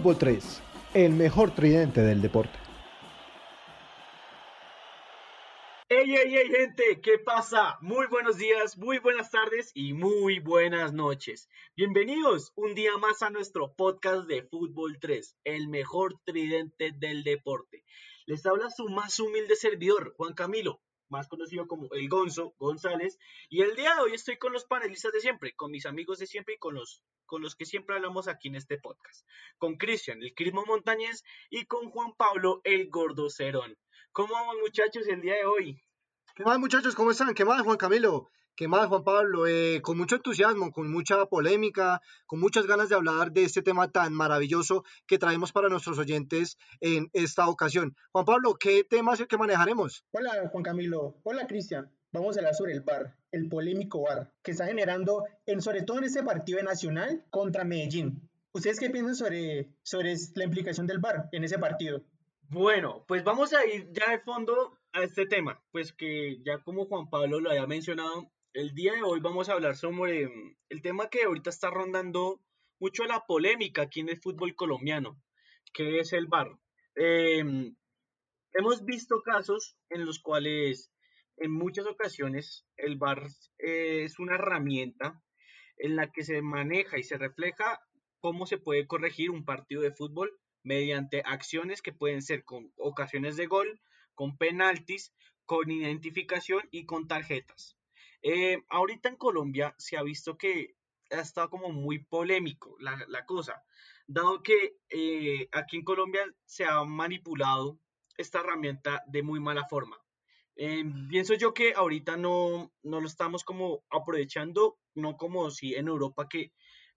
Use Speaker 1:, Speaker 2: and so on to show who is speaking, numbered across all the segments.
Speaker 1: Fútbol 3, el mejor tridente del deporte.
Speaker 2: ¡Ey, ey, ey, gente! ¿Qué pasa? Muy buenos días, muy buenas tardes y muy buenas noches. Bienvenidos un día más a nuestro podcast de Fútbol 3, el mejor tridente del deporte. Les habla su más humilde servidor, Juan Camilo, más conocido como el Gonzo González. Y el día de hoy estoy con los panelistas de siempre, con mis amigos de siempre y con los, con los que siempre hablamos aquí en este podcast. Con Cristian, el Crismo Montañez, y con Juan Pablo, el Gordo Cerón. ¿Cómo vamos muchachos el día de hoy?
Speaker 3: ¿Qué más muchachos? ¿Cómo están? ¿Qué más Juan Camilo? ¿Qué más Juan Pablo? Eh, con mucho entusiasmo, con mucha polémica, con muchas ganas de hablar de este tema tan maravilloso que traemos para nuestros oyentes en esta ocasión. Juan Pablo, ¿qué tema es el que manejaremos?
Speaker 4: Hola Juan Camilo, hola Cristian. Vamos a hablar sobre el VAR, el polémico VAR, que está generando, en, sobre todo en este partido nacional contra Medellín. ¿Ustedes qué piensan sobre, sobre la implicación del VAR en ese partido?
Speaker 2: Bueno, pues vamos a ir ya de fondo a este tema, pues que ya como Juan Pablo lo había mencionado, el día de hoy vamos a hablar sobre mm, el tema que ahorita está rondando mucho la polémica aquí en el fútbol colombiano, que es el VAR. Em, hemos visto casos en los cuales en muchas ocasiones el VAR eh, es una herramienta en la que se maneja y se refleja cómo se puede corregir un partido de fútbol mediante acciones que pueden ser con ocasiones de gol, con penaltis, con identificación y con tarjetas. Eh, ahorita en Colombia se ha visto que ha estado como muy polémico la, cosa, dado que eh, aquí en Colombia se ha manipulado esta herramienta de muy mala forma. Eh, pienso yo que ahorita no, no lo estamos como aprovechando, no como si en Europa que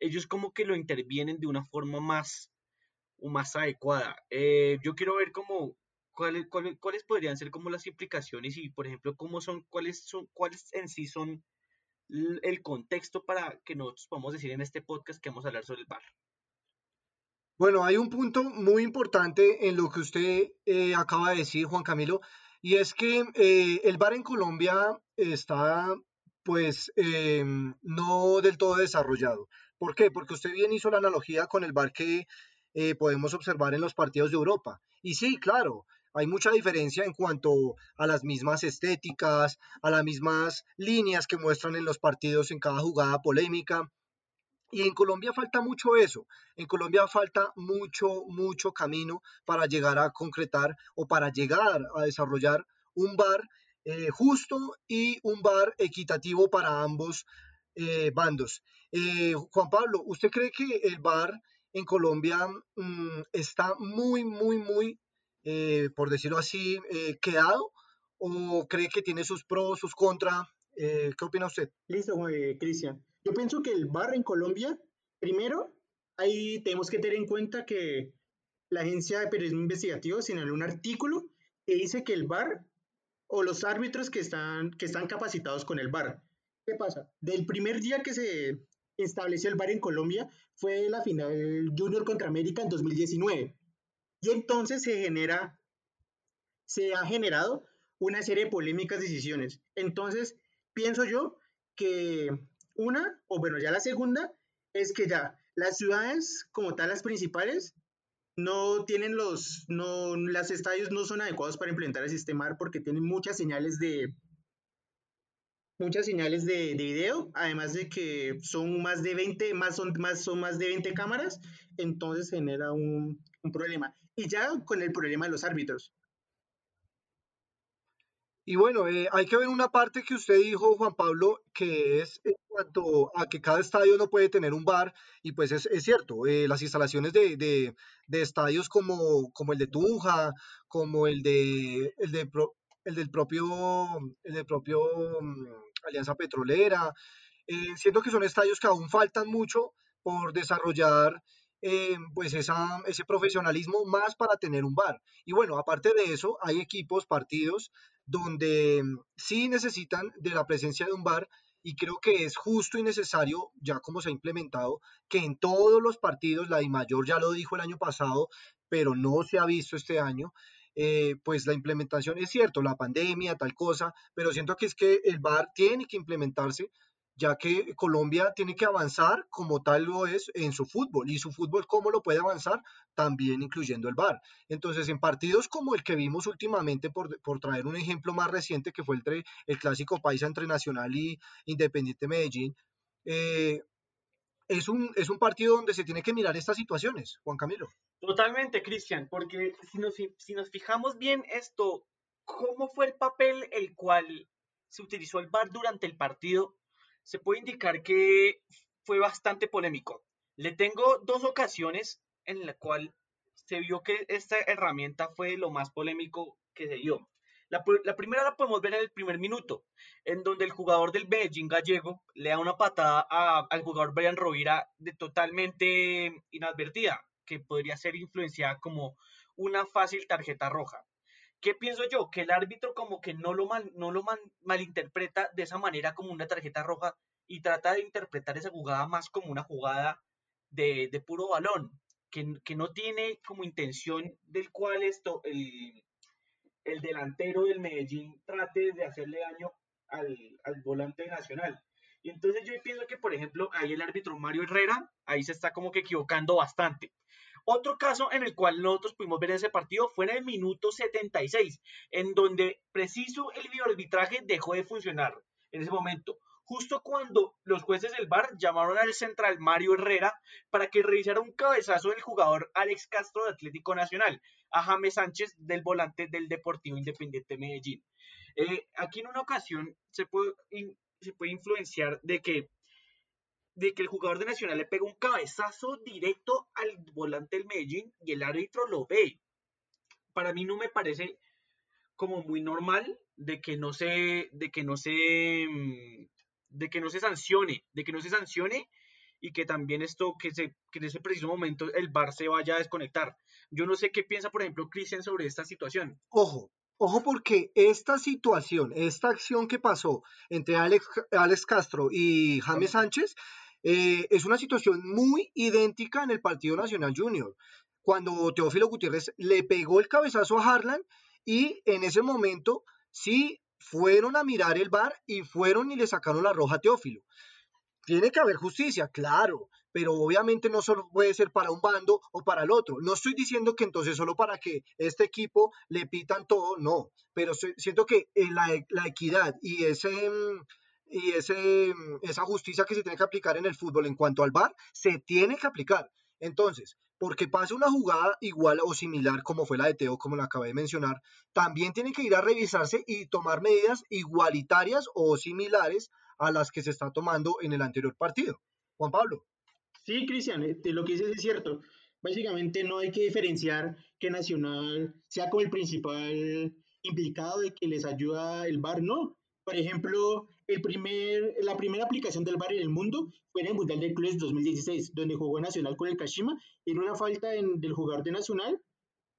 Speaker 2: ellos como que lo intervienen de una forma más o más adecuada. Eh, yo quiero ver cómo cuáles, cuáles, podrían ser como las implicaciones y, por ejemplo, cómo son, cuáles son, cuáles en sí son el contexto para que nosotros podamos decir en este podcast que vamos a hablar sobre el bar.
Speaker 3: Bueno, hay un punto muy importante en lo que usted eh, acaba de decir, Juan Camilo, y es que eh, el bar en Colombia está pues em, no del todo desarrollado. ¿Por qué? Porque usted bien hizo la analogía con el bar que eh, podemos observar en los partidos de Europa. Y sí, claro, hay mucha diferencia en cuanto a las mismas estéticas, a las mismas líneas que muestran en los partidos en cada jugada polémica. Y en Colombia falta mucho eso. En Colombia falta mucho, mucho camino para llegar a concretar o para llegar a desarrollar un bar eh, justo y un bar equitativo para ambos eh, bandos. Juan Pablo, ¿usted cree que el bar en Colombia mm, está muy, muy, muy, eh, por decirlo así, eh, quedado? ¿O cree que tiene sus pros, sus contras? Eh, ¿Qué opina usted?
Speaker 4: Listo, Cristian. Yo pienso que el bar en Colombia, primero, ahí tenemos que tener en cuenta que la agencia de periodismo investigativo señaló un artículo que dice que el bar o los árbitros que están, que están capacitados con el bar. ¿Qué pasa? Del primer día que se estableció el VAR en Colombia fue la final Junior contra América en 2019. Y entonces se genera, se ha generado una serie de polémicas decisiones. Entonces, pienso yo que una, o bueno, ya la segunda, es que ya las ciudades como tal, las principales, no tienen los, no, las estadios no son adecuados para implementar el sistema porque tienen muchas señales de, muchas señales de, de, video, además de que son más de 20, más son, más, son más de 20 cámaras, entonces genera un, un problema. Y ya con el problema de los árbitros.
Speaker 3: Y bueno, eh, hay que ver una parte que usted dijo, Juan Pablo, que es en cuanto a que cada estadio no puede tener un bar, y pues es, es cierto, eh, las instalaciones de, de, de, estadios como, como el de Tunja, como el de, el de el del propio, el del propio mm, Alianza Petrolera. Eh, siento que son estadios que aún faltan mucho por desarrollar eh, pues ese profesionalismo más para tener un bar. Y bueno, aparte de eso, hay equipos, partidos, donde mm, sí necesitan de la presencia de un bar y creo que es justo y necesario, ya como se ha implementado, que en todos los partidos, la mayor ya lo dijo el año pasado, pero no se ha visto este año, eh, pues la implementación es cierto, la pandemia, tal cosa, pero siento que es que el VAR tiene que implementarse ya que Colombia tiene que avanzar como tal lo es en su fútbol y su fútbol cómo lo puede avanzar también incluyendo el VAR. Entonces, en partidos como el que vimos últimamente, por, por traer un ejemplo más reciente, que fue entre el clásico paisa entre Nacional y Independiente Medellín, eh, es un, es un partido donde se tiene que mirar estas situaciones, Juan Camilo.
Speaker 2: Totalmente, Cristian, porque si nos, si nos fijamos bien esto, ¿cómo fue el papel el cual se utilizó el VAR durante el partido? Se puede indicar que fue bastante polémico. Le tengo dos ocasiones en la cual se vio que esta herramienta fue lo más polémico que se dio. La, primera la podemos ver en el primer minuto, en donde el jugador del Beijing gallego le da una patada al jugador Brian Rovira de totalmente inadvertida, que podría ser influenciada como una fácil tarjeta roja. ¿Qué pienso yo? Que el árbitro como que no lo, mal, no lo malinterpreta de esa manera como una tarjeta roja y trata de interpretar esa jugada más como una jugada de, puro balón, que, que, no tiene como intención del cual esto, el, el delantero del Medellín trate de hacerle daño al, volante nacional. Y entonces yo pienso que, por ejemplo, ahí el árbitro Mario Herrera, ahí se está como que equivocando bastante. Otro caso en el cual nosotros pudimos ver ese partido fue en el minuto 76, en donde preciso el videoarbitraje dejó de funcionar en ese momento justo cuando los jueces del VAR llamaron al central Mario Herrera para que revisara un cabezazo del jugador Alex Castro de Atlético Nacional a James Sánchez del volante del Deportivo Independiente Medellín. Eh, aquí en una ocasión se puede, se puede influenciar de que, de que el jugador de Nacional le pega un cabezazo directo al volante del Medellín y el árbitro lo ve. Para mí no me parece como muy normal de que no se, de que no se, de que no se sancione, de que no se sancione y que también esto, que, se, que en ese preciso momento el bar se vaya a desconectar. Yo no sé qué piensa, por ejemplo, Cristian sobre esta situación.
Speaker 3: Ojo, ojo porque esta situación, esta acción que pasó entre Alex, Alex Castro y James Sánchez, eh, es una situación muy idéntica en el Partido Nacional Junior, cuando Teófilo Gutiérrez le pegó el cabezazo a Harlan y en ese momento sí fueron a mirar el bar y fueron y le sacaron la roja a Teófilo. Tiene que haber justicia, claro, pero obviamente no solo puede ser para un bando o para el otro. No estoy diciendo que entonces solo para que este equipo le pitan todo, no, pero siento que eh, la, la equidad y ese y ese, esa justicia que se tiene que aplicar en el fútbol en cuanto al bar se tiene que aplicar. Entonces, porque pase una jugada igual o similar como fue la de Teo, como la acabé de mencionar, también tiene que ir a revisarse y tomar medidas igualitarias o similares a las que se está tomando en el anterior partido. Juan Pablo.
Speaker 4: Sí, Cristian, eh, lo que dices es cierto. Básicamente no hay que diferenciar que Nacional sea como el principal implicado de que les ayuda el VAR, no. Por ejemplo, el primer, la primera aplicación del VAR en el mundo fue en el Mundial de Clubes 2016, donde jugó Nacional con el Kashima. En una falta del jugador de Nacional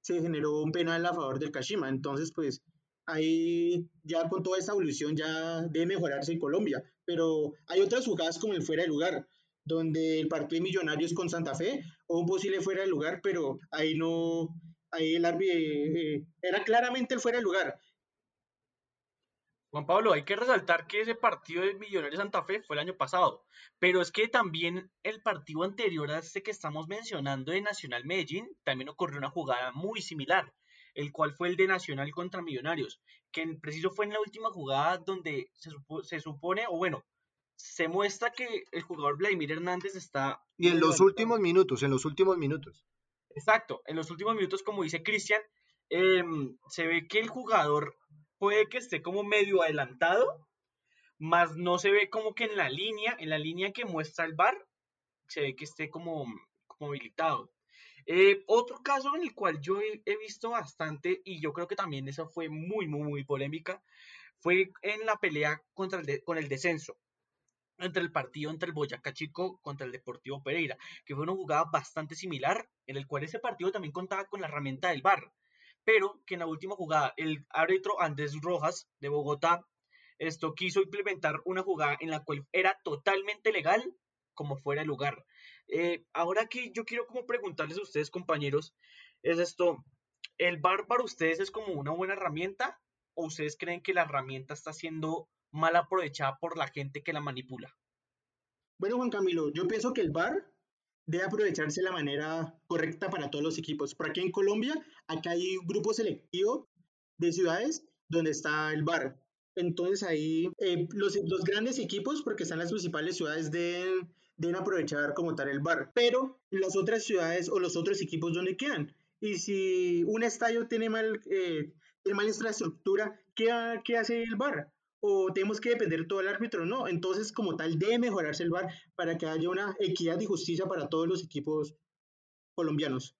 Speaker 4: se generó un penal a favor del Kashima. Entonces, pues ahí ya con toda esa evolución ya debe mejorarse en Colombia. Pero hay otras jugadas como el fuera de lugar, donde el partido de Millonarios con Santa Fe o un posible fuera de lugar, pero ahí no, ahí el árbitro eh, eh, era claramente el fuera de lugar.
Speaker 2: Juan Pablo, hay que resaltar que ese partido de Millonarios Santa Fe fue el año pasado, pero es que también el partido anterior a este que estamos mencionando de Nacional Medellín, también ocurrió una jugada muy similar, el cual fue el de Nacional contra Millonarios, que en preciso fue en la última jugada donde se, se supone, o bueno, se muestra que el jugador Vladimir Hernández está...
Speaker 3: Y en los últimos minutos, en los últimos minutos.
Speaker 2: Exacto, en los últimos minutos, como dice Cristian, em, se ve que el jugador puede que esté como medio adelantado, más no se ve como que en la línea, en la línea que muestra el bar, se ve que esté como, como habilitado. Eh, otro caso en el cual yo he, visto bastante, y yo creo que también esa fue muy, muy, muy polémica, fue en la pelea contra el con el descenso, entre el partido entre el Boyacá Chico contra el Deportivo Pereira, que fue una jugada bastante similar, en el cual ese partido también contaba con la herramienta del bar pero que en la última jugada el árbitro Andrés Rojas de Bogotá esto quiso implementar una jugada en la cual era totalmente legal como fuera el lugar. Eh, ahora que yo quiero como preguntarles a ustedes compañeros, es esto, ¿el VAR para ustedes es como una buena herramienta o ustedes creen que la herramienta está siendo mal aprovechada por la gente que la manipula?
Speaker 4: Bueno, Juan Camilo, yo pienso que el VAR debe aprovecharse de la manera correcta para todos los equipos. Por aquí en Colombia, acá hay un grupo selectivo de ciudades donde está el VAR. Entonces ahí eh, los, los, grandes equipos, porque están las principales ciudades, deben, deben aprovechar como tal el VAR. Pero las otras ciudades o los otros equipos, ¿dónde quedan? Y si un estadio tiene mal, eh, tiene mala infraestructura, ¿qué, ¿qué hace el VAR? O tenemos que depender todo el árbitro, no. Entonces, como tal, debe mejorarse el VAR para que haya una equidad y justicia para todos los equipos colombianos.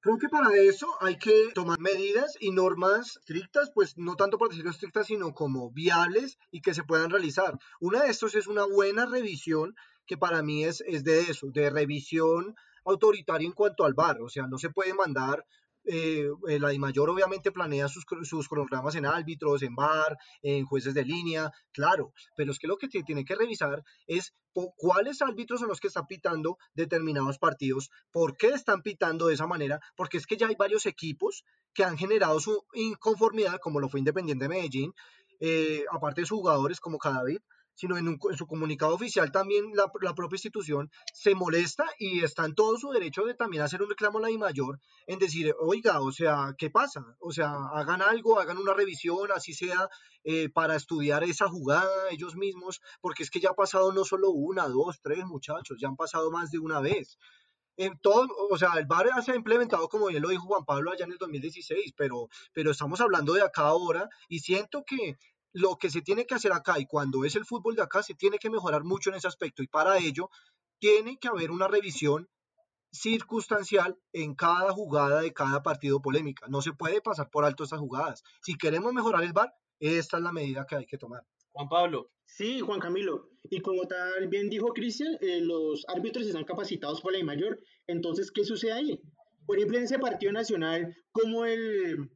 Speaker 3: Creo que para eso hay que tomar medidas y normas estrictas, pues no tanto por decirlo estrictas, sino como viables y que se puedan realizar. Una de estos es una buena revisión, que para mí es, es de eso, de revisión autoritaria en cuanto al VAR. O sea, no se puede mandar eh, la mayor obviamente planea sus, sus en árbitros, en bar, en jueces de línea, claro, pero es que lo que tiene que revisar es cuáles árbitros son los que están pitando determinados partidos, por qué están pitando de esa manera, porque es que ya hay varios equipos que han generado su inconformidad, como lo fue Independiente de Medellín, eh, aparte de sus jugadores como Cadavid, sino en, su comunicado oficial también la, propia institución se molesta y está en todo su derecho de también hacer un reclamo a la mayor en decir, oiga, o sea, ¿qué pasa? O sea, hagan algo, hagan una revisión, así sea, eh, para estudiar esa jugada ellos mismos, porque es que ya ha pasado no solo una, dos, tres muchachos, ya han pasado más de una vez. En todo, o sea, el VAR se ha implementado, como bien lo dijo Juan Pablo allá en el 2016, pero, pero estamos hablando de acá ahora y siento que lo que se tiene que hacer acá y cuando es el fútbol de acá se tiene que mejorar mucho en ese aspecto y para ello tiene que haber una revisión circunstancial en cada jugada de cada partido polémica. No se puede pasar por alto esas jugadas. Si queremos mejorar el VAR, esta es la medida que hay que tomar.
Speaker 2: Juan Pablo.
Speaker 4: Sí, Juan Camilo. Y como tal bien dijo Cristian, eh, los árbitros están capacitados por la mayor. Entonces, ¿qué sucede ahí? Por ejemplo, en ese partido nacional, como el,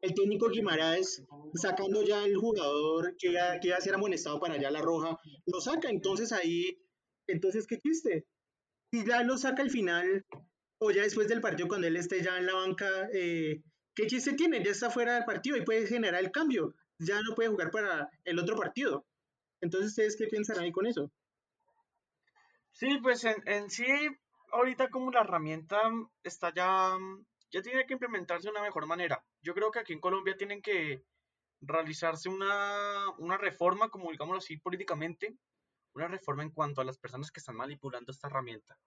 Speaker 4: el técnico Guimaraes, sacando ya el jugador que iba, que a ser amonestado para allá la roja, lo saca. Entonces ahí, entonces, ¿qué chiste? Y ya lo saca al final, o ya después del partido, cuando él esté ya en la banca, eh, ¿qué chiste tiene? Ya está fuera del partido y puede generar el cambio. Ya no puede jugar para el otro partido. Entonces, ¿ustedes qué piensan ahí con eso?
Speaker 2: Sí, pues en, en sí, ahorita como la herramienta está ya ya tiene que implementarse de una mejor manera. Yo creo que aquí en Colombia tienen que realizarse una, una reforma, como digámoslo así, políticamente, una reforma en cuanto a las personas que están manipulando esta herramienta.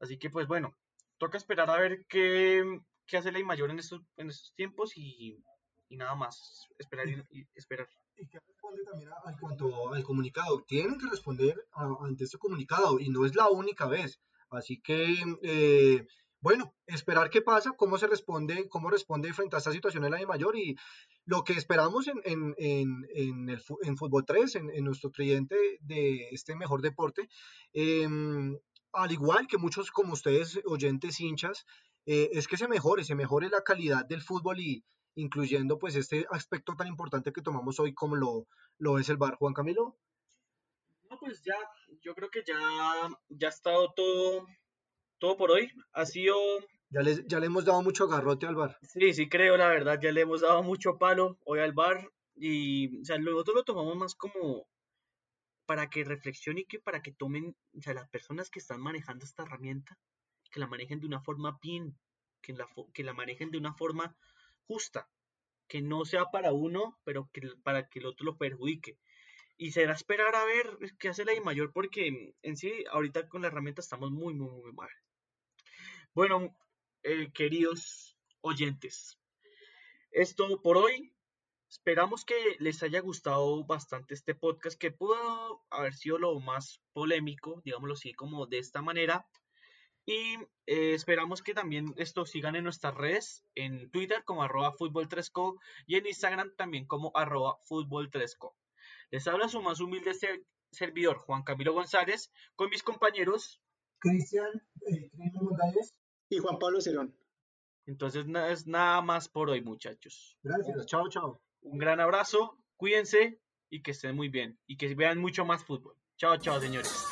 Speaker 2: Así que, pues bueno, toca esperar a ver qué, qué hace la mayor en estos, en estos tiempos y, y nada más, esperar y, esperar.
Speaker 3: ¿Y qué responde también en cuanto al comunicado? Tienen que responder ante este comunicado y no es la única vez. Así que eh, bueno, esperar qué pasa, cómo se responde, cómo responde frente a esta situación en la de mayor y lo que esperamos en, en, en, el, en Fútbol 3, en, nuestro cliente de este mejor deporte, em, al igual que muchos como ustedes, oyentes, hinchas, eh, es que se mejore, se mejore la calidad del fútbol y incluyendo pues este aspecto tan importante que tomamos hoy como lo, lo es el bar. Juan Camilo.
Speaker 2: No, pues ya, yo creo que ya, ya ha estado todo todo por hoy. Ha sido...
Speaker 3: Ya le, ya le hemos dado mucho garrote al bar.
Speaker 2: Sí, sí creo, la verdad, ya le hemos dado mucho palo hoy al bar y, o sea, nosotros lo tomamos más como para que reflexione y que para que tomen, o sea, las personas que están manejando esta herramienta, que la manejen de una forma bien, que la, que la manejen de una forma justa, que no sea para uno, pero que para que el otro lo perjudique. Y será esperar a ver qué hace la I mayor, porque en sí, ahorita con la herramienta estamos muy, muy, muy mal. Bueno, eh, queridos oyentes, esto por hoy. Esperamos que les haya gustado bastante este podcast, que pudo haber sido lo más polémico, digámoslo así, como de esta manera. Y eh, esperamos que también esto sigan en nuestras redes, en Twitter como arroba fútbol 3co y en Instagram también como arroba fútbol 3co. Les habla su más humilde servidor, Juan Camilo González, con mis compañeros
Speaker 3: Cristian eh,
Speaker 4: y Juan Pablo Cerón.
Speaker 2: Entonces nada, es nada más por hoy, muchachos.
Speaker 3: Gracias, chao, chao.
Speaker 2: Un gran abrazo, cuídense y que estén muy bien y que vean mucho más fútbol. Chao, chao, señores.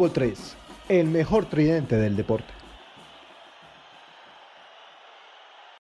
Speaker 3: Fútbol 3, el mejor tridente del deporte.